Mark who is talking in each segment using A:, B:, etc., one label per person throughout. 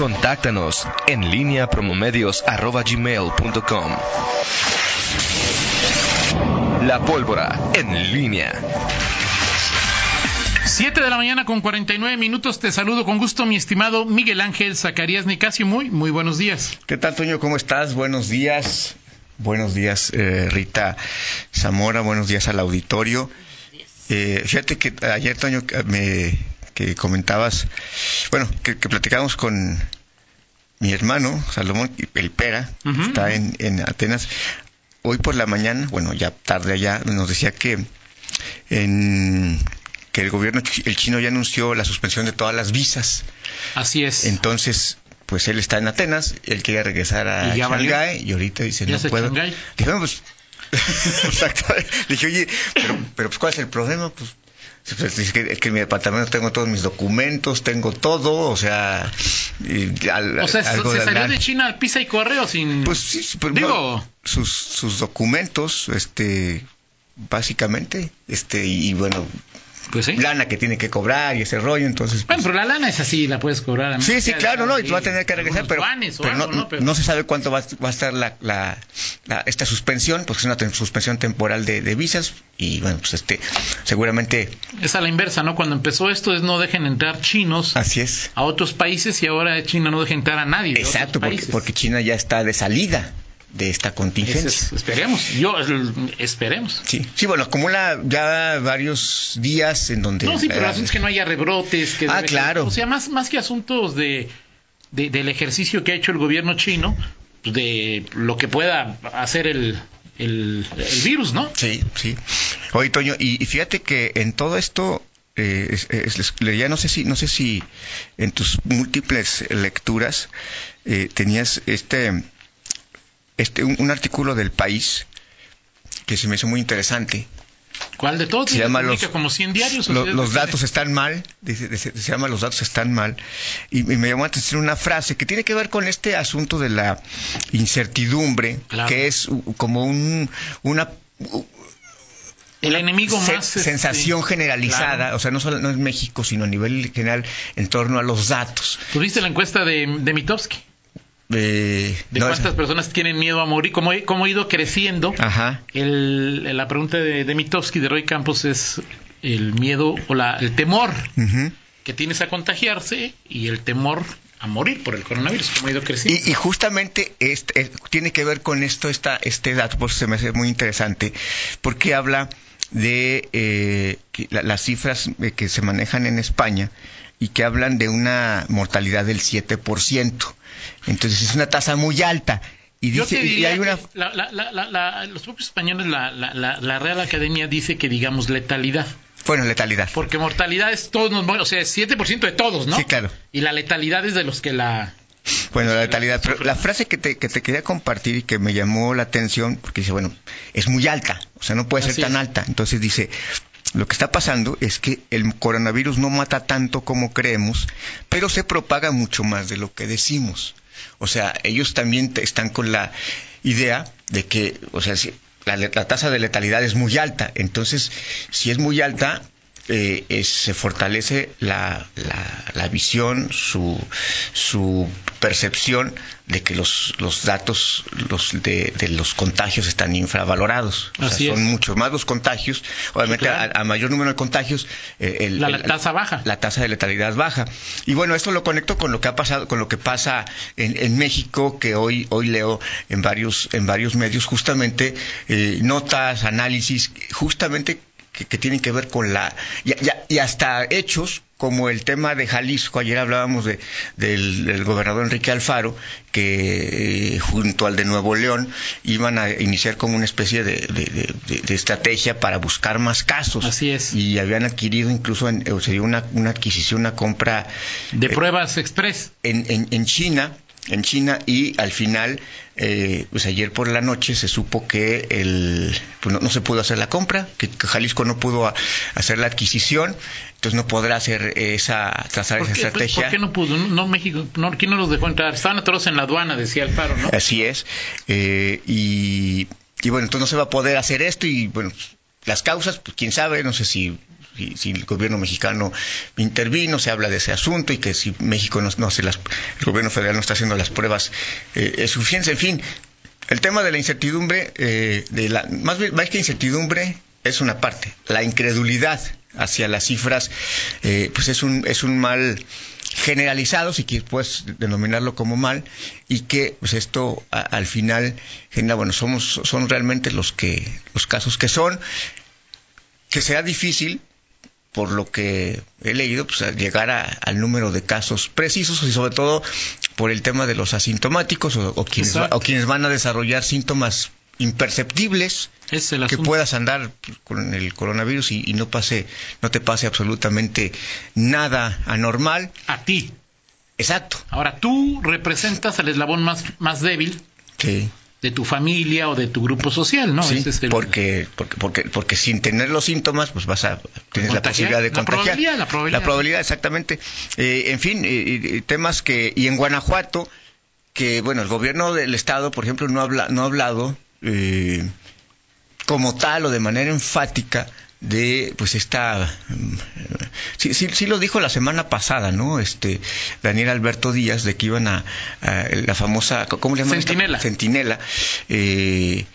A: Contáctanos en línea promomedios.com. La pólvora en línea.
B: 7 de la mañana con 49 minutos. Te saludo con gusto, mi estimado Miguel Ángel Zacarías Nicasio. Muy, muy buenos días.
C: ¿Qué tal, Toño? ¿Cómo estás? Buenos días. Buenos días, eh, Rita Zamora. Buenos días al auditorio. Eh, fíjate que ayer, Toño, me que comentabas, bueno, que, que platicamos con mi hermano, Salomón, el Pera, está en, en Atenas. Hoy por la mañana, bueno, ya tarde allá, nos decía que en que el gobierno el chino ya anunció la suspensión de todas las visas.
B: Así es.
C: Entonces, pues él está en Atenas, él quería regresar a Shanghái y ahorita dice, no puedo. Dije, pues, exacto. dije, oye, pero, pero pues, ¿cuál es el problema? Pues es que, que, en mi departamento tengo todos mis documentos, tengo todo, o sea...
B: al, o sea, se salió de China al pisa y correo sin...
C: Pues sí, pues, digo... sus, sus documentos, este, básicamente, este, y bueno,
B: pues sí.
C: lana que tiene que cobrar y ese rollo, entonces...
B: Bueno, pero la lana es así, la puedes cobrar.
C: sí, sí, claro, no, y tú vas a tener que regresar, pero, pero, no, ¿no? pero, no, se sabe cuánto va, va a estar la, la, la, esta suspensión, porque es una suspensión temporal de, de, visas, y bueno, pues este, seguramente...
B: Es a la inversa, ¿no? Cuando empezó esto es no dejen entrar chinos
C: Así es.
B: a otros países y ahora China no deja entrar a nadie.
C: Exacto. Porque, porque China ya está de salida de esta contingencia.
B: Es, esperemos, yo esperemos.
C: Sí, sí, bueno, acumula ya varios días en donde...
B: No, sí, pero el asunto es que no haya rebrotes. Que
C: ah, claro.
B: Que, o sea, más, más que asuntos de, de, del ejercicio que ha hecho el gobierno chino, de lo que pueda hacer el, el, el virus, ¿no?
C: Sí, sí. Oye, Toño, y, y fíjate que en todo esto eh, es, es, ya no sé si no sé si en tus múltiples lecturas eh, tenías este este, un, un, artículo del país que se me hizo muy interesante.
B: ¿Cuál de todos?
C: Se llama los,
B: como 100 diarios.
C: Lo, los datos están mal, dice, se, se, llama Los datos están mal, y, y, me llamó la atención una frase que tiene que ver con este asunto de la incertidumbre, claro. que es como un, una
B: el enemigo más
C: sensación este, generalizada, claro. o sea, no solo no es México, sino a nivel general en torno a los datos.
B: ¿Tuviste la encuesta de, de Mitofsky?
C: Eh,
B: de no, cuántas personas tienen miedo a morir, cómo, cómo ha ido creciendo.
C: Ajá.
B: El, la pregunta de, de Mitofsky, de Roy Campos, es el miedo o la, el temor uh -huh. que tienes a contagiarse y el temor a morir por el coronavirus, cómo ha ido creciendo.
C: Y, y justamente este, tiene que ver con esto, esta, este dato, por eso se me hace muy interesante, porque habla de eh, la, las cifras que se manejan en España y que hablan de una mortalidad del 7%. Entonces es una tasa muy alta. Y, dice,
B: y
C: hay una...
B: La, la, los propios españoles, la, Real Academia dice que digamos letalidad.
C: Bueno, letalidad.
B: Porque mortalidad es todos, nos, o sea, es 7% de todos, ¿no?
C: Sí, claro.
B: Y la letalidad es de los que la...
C: Bueno, la letalidad, pero la frase que te, que te quería compartir y que me llamó la atención, porque dice, bueno, es muy alta, o sea, no puede ser tan es. alta. Entonces dice, lo que está pasando es que el coronavirus no mata tanto como creemos, pero se propaga mucho más de lo que decimos. O sea, ellos también están con la idea de que, o sea, si la, la tasa de letalidad es muy alta. Entonces, si es muy alta, eh, es, se fortalece la, la, la visión, su, su, percepción de que los, los datos los de, de, los contagios están infravalorados. O
B: Así
C: sea, son
B: es.
C: muchos más los contagios. Obviamente, sí, claro. a, a, mayor número de contagios,
B: eh, el, la, la, tasa baja.
C: La tasa de letalidad baja. Y bueno, esto lo conecto con lo que ha pasado, con lo que pasa en, en México, que hoy, hoy leo en varios, en varios medios, justamente eh, notas, análisis, justamente que, que, tienen que ver con la y, y, y, hasta hechos como el tema de Jalisco ayer hablábamos de, del, del gobernador Enrique Alfaro que eh, junto al de Nuevo León iban a iniciar como una especie de, de, de estrategia para buscar más casos.
B: Así es.
C: Y habían adquirido incluso en, sería una, una adquisición una compra
B: de eh, pruebas express.
C: en, en, en China en China y al final, eh, pues ayer por la noche se supo que el, pues no, no, se pudo hacer la compra, que, Jalisco no pudo a, hacer la adquisición, entonces no podrá hacer esa, trazar esa estrategia.
B: ¿Por qué no pudo? No, México, no, ¿quién no los dejó entrar? Estaban atorados en la aduana, decía Alfaro, ¿no?
C: Así es, eh, y, y bueno, entonces no se va a poder hacer esto y bueno, las causas, pues quién sabe, no sé si, si, el gobierno mexicano intervino, se habla de ese asunto y que si México no, hace las, el gobierno federal no está haciendo las pruebas eh, suficientes, en fin, el tema de la incertidumbre, eh, de la, más, más que incertidumbre, es una parte. La incredulidad hacia las cifras, eh, pues es un, es un mal generalizado, si puedes denominarlo como mal, y que pues esto al final bueno, somos, son realmente los que, los casos que son, que sea difícil, por lo que he leído, pues llegar al número de casos precisos y sobre todo por el tema de los asintomáticos o, quienes, o quienes van a desarrollar síntomas imperceptibles que puedas andar con el coronavirus y, no pase no te pase absolutamente nada anormal.
B: A ti.
C: Exacto.
B: Ahora tú representas al eslabón más más débil.
C: Sí
B: de tu familia o de tu grupo social, ¿no?
C: Sí, porque, porque, porque, porque sin tener los síntomas, pues vas a tienes la posibilidad de contagiar. La
B: probabilidad, la probabilidad.
C: La probabilidad, exactamente. Eh, en fin, eh, temas que y en Guanajuato que bueno, el gobierno del estado, por ejemplo, no habla, no ha hablado eh, como tal o de manera enfática de pues esta sí, sí, sí, lo dijo la semana pasada no este Daniel Alberto Díaz de que iban a, la famosa cómo le llaman
B: Centinela.
C: Centinela. Eh,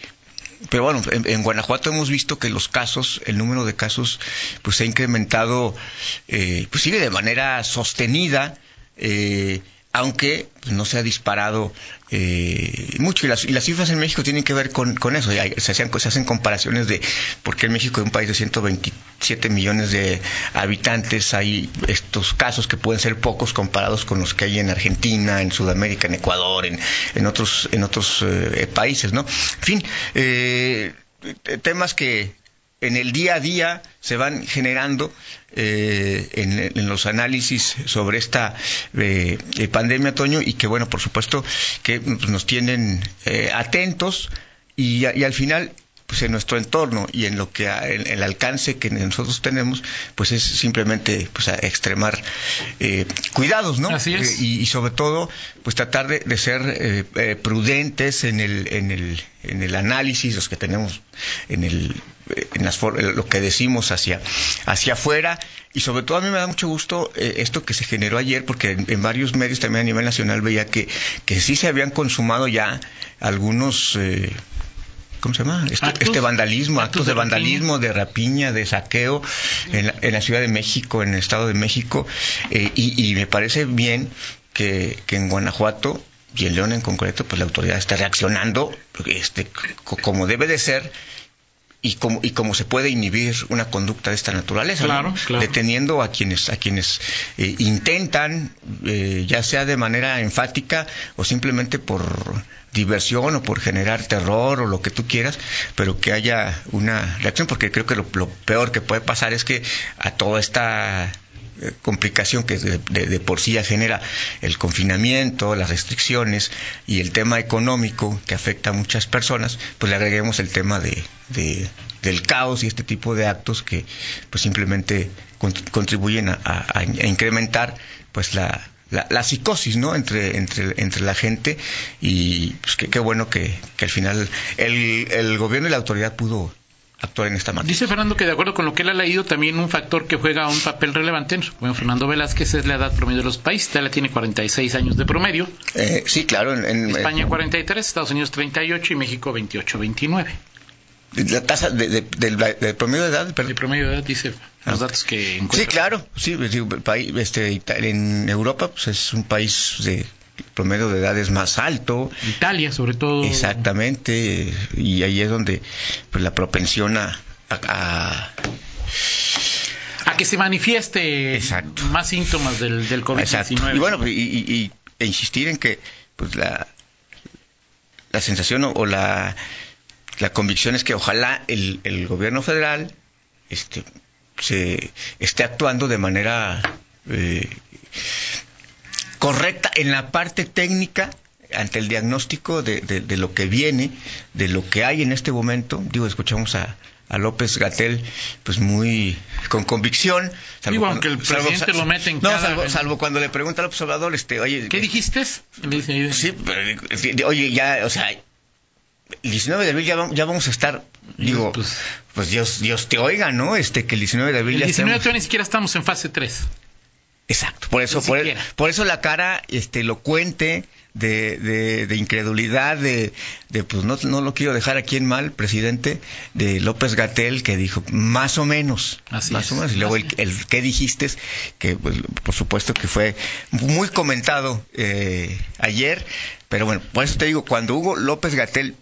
C: pero bueno, en, Guanajuato hemos visto que los casos, el número de casos, pues se ha incrementado, eh, pues sigue de manera sostenida, eh, aunque pues, no se ha disparado eh, mucho. Y las, y las, cifras en México tienen que ver con, con eso. Se, hacen, se hacen comparaciones de por qué en México, un país de 127 millones de habitantes, hay estos casos que pueden ser pocos comparados con los que hay en Argentina, en Sudamérica, en Ecuador, en, en otros, en otros eh, países, ¿no? En fin, eh, temas que en el día a día se van generando eh, en, los análisis sobre esta eh, eh, pandemia, Toño, y que, bueno, por supuesto, que nos tienen atentos y, y, al final pues en nuestro entorno y en lo que en, el alcance que nosotros tenemos pues es simplemente pues extremar eh, cuidados no
B: Así es.
C: Eh, y, sobre todo pues tratar de, ser eh, prudentes en el en el en el análisis los que tenemos en el en las lo que decimos hacia hacia afuera y sobre todo a mí me da mucho gusto esto que se generó ayer porque en, en, varios medios también a nivel nacional veía que que sí se habían consumado ya algunos ¿cómo se llama? Este, este vandalismo, actos, de, vandalismo, de rapiña, de saqueo en la, Ciudad de México, en el Estado de México, eh, y, me parece bien que, en Guanajuato y en León en concreto, pues la autoridad está reaccionando este, como debe de ser y como, y cómo se puede inhibir una conducta de esta naturaleza, deteniendo a quienes, a quienes eh, intentan, eh, ya sea de manera enfática o simplemente por diversión o por generar terror o lo que tú quieras, pero que haya una reacción, porque creo que lo, peor que puede pasar es que a toda esta complicación que de, por sí ya genera el confinamiento, las restricciones y el tema económico que afecta a muchas personas, pues le agreguemos el tema de, del caos y este tipo de actos que pues simplemente contribuyen a incrementar pues la, la, psicosis, ¿no? Entre, entre, entre la gente y pues qué bueno que, al final el, el gobierno y la autoridad pudo actuar en esta manera.
B: Dice Fernando que de acuerdo con lo que él ha leído, también un factor que juega un papel relevante, bueno, Fernando Velázquez es la edad promedio de los países, Italia tiene 46 años de promedio.
C: Eh, sí, claro. En,
B: España 43, Estados Unidos 38 y México 28, 29.
C: La tasa de, del promedio de edad,
B: El promedio de edad dice los datos que
C: Sí, claro, sí, este, en Europa pues es un país de promedio de edad es más alto.
B: Italia, sobre todo.
C: Exactamente, y ahí es donde pues, la propensión a, a,
B: que se manifieste más síntomas del, del COVID-19.
C: Y bueno, y, e insistir en que pues la, la sensación o, la, la convicción es que ojalá el, el gobierno federal este, se esté actuando de manera eh, correcta en la parte técnica ante el diagnóstico de, de, lo que viene, de lo que hay en este momento. Digo, escuchamos a, a López Gatel, pues muy con convicción.
B: Salvo aunque el presidente lo mete en
C: no, salvo, cuando le pregunta al observador, este, oye...
B: ¿Qué dijiste?
C: Sí, oye, ya, o sea, el 19 de abril ya, va- ya vamos a estar, digo,
B: Pues-
C: pues, Dios, Dios te oiga, ¿no? Este, que el 19 de abril
B: El
C: ya
B: 19
C: estemos-
B: todavía ni siquiera estamos en fase 3.
C: Exacto, por eso, por, por eso la cara este, elocuente de, de, de incredulidad, de, de, pues no, no lo quiero dejar aquí en mal, presidente, de López Gatel, que dijo más o menos,
B: Así
C: más
B: es,
C: o menos, y luego el, el que dijiste, que pues, por supuesto que fue muy comentado eh, ayer, pero bueno, por eso te digo, cuando Hugo López Gatel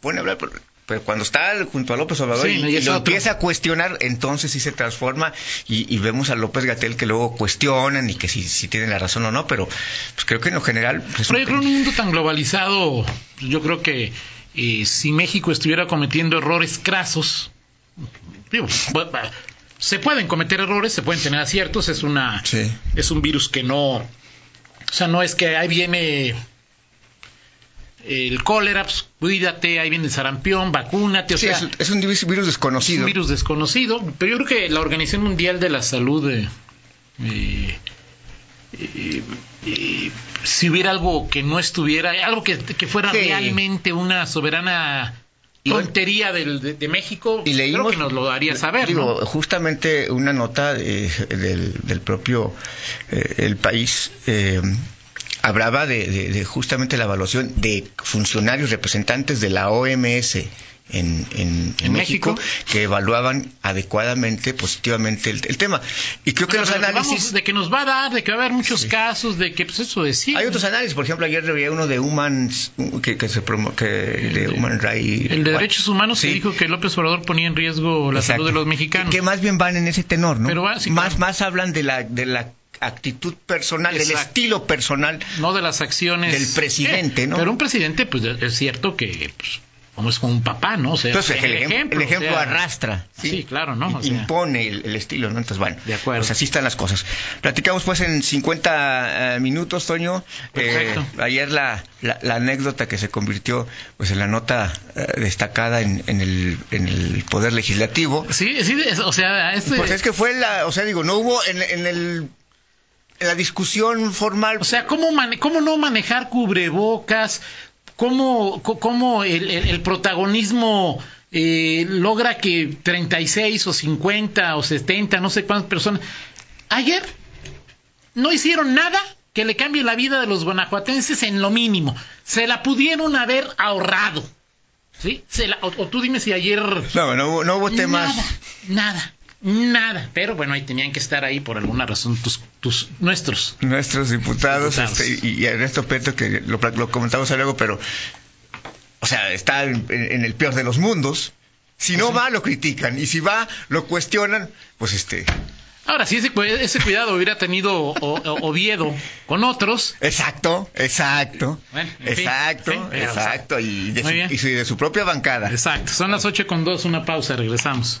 C: pone a hablar, pero- cuando está junto a López Obrador
B: Sí,
C: y,
B: y
C: lo
B: otro.
C: empieza a cuestionar, entonces sí se transforma y, y vemos a López Gatel que luego cuestionan y que si, si tienen la razón o no, pero pues creo que en lo general... pues,
B: Pero yo creo que en un mundo tan globalizado, yo creo que eh, si México estuviera cometiendo errores crasos, digo, se pueden cometer errores, se pueden tener aciertos, es una
C: Sí.
B: es un virus que no, o sea, no es que ahí viene el cólera, pues, cuídate, ahí viene el sarampión, vacúnate, o
C: Sí,
B: sea,
C: es, es un virus virus
B: es
C: desconocido.
B: un virus desconocido, pero yo creo que la Organización Mundial de la Salud, eh, eh, eh, eh, si hubiera algo que no estuviera, algo que, que fuera
C: Sí.
B: realmente una soberana tontería del- de, de México,
C: y leímos
B: creo que nos lo haría saber,
C: digo,
B: ¿no?
C: justamente una nota de- del, del propio el país eh, hablaba de, de- de justamente la evaluación de funcionarios representantes de la OMS en, en- en
B: ¿En
C: México,
B: México?
C: que evaluaban adecuadamente, positivamente el, el tema. Y creo que
B: Pero
C: los
B: que
C: análisis...
B: vamos- de que nos va a dar, de que va a haber muchos casos, de que pues eso decía.
C: Hay otros análisis, por ejemplo, ayer veía uno de Humans, que, que se promo, que de Human Rights.
B: El de derechos humanos
C: Sí.
B: que dijo que López Obrador ponía en riesgo la
C: Exacto.
B: salud de los mexicanos.
C: Que más bien van en ese tenor, ¿no?
B: Pero va, sí,
C: más,
B: claro.
C: más hablan de la, de la actitud personal, del
B: Exacto.
C: estilo personal.
B: no de las acciones
C: Del presidente,
B: Eh,
C: ¿no?
B: Pero un presidente, pues es cierto que pues, como es como un papá, ¿no? O sea,
C: Entonces, el,
B: el
C: ejemplo, el ejemplo
B: o sea,
C: arrastra.
B: Sí, claro, ¿no? O
C: I-
B: sea,
C: Impone el, el estilo, ¿no? Entonces, bueno,
B: De acuerdo.
C: pues así están las cosas. Platicamos pues en 50 eh, minutos, Toño.
B: Perfecto.
C: Eh, ayer la, la, la anécdota que se convirtió pues en la nota eh, destacada en, en, el, en el Poder Legislativo.
B: Sí, sí, es- o sea, este,
C: Pues es que fue la, o sea, digo, no hubo en, en el la discusión formal.
B: o sea, ¿cómo, mane- cómo no manejar cubrebocas? ¿Cómo, cómo el, el- el protagonismo eh, logra que 36 o 50 o 70, no sé cuántas personas... Ayer no hicieron nada que le cambie la vida de los guanajuatenses en lo mínimo. Se la pudieron haber ahorrado. ¿Sí? Se la- o, o tú dime si ayer...
C: no, no no hubo temas.
B: Nada, nada, nada. Pero bueno, ahí tenían que estar ahí por alguna razón tus, tus nuestros.
C: Nuestros diputados,
B: Diputados.
C: este, y, y Ernesto Peto, que lo, comentamos luego, pero, o sea, está en, en el peor de los mundos. Si no va, lo critican. Y si va, lo cuestionan. Pues este.
B: Ahora, si ese, ese cuidado hubiera tenido O- O- Oviedo con otros,
C: Exacto, exacto.
B: Bueno, en fin,
C: exacto, exacto. Y de, su- y de su propia bancada.
B: exacto, son las 8 con 2, una pausa, regresamos.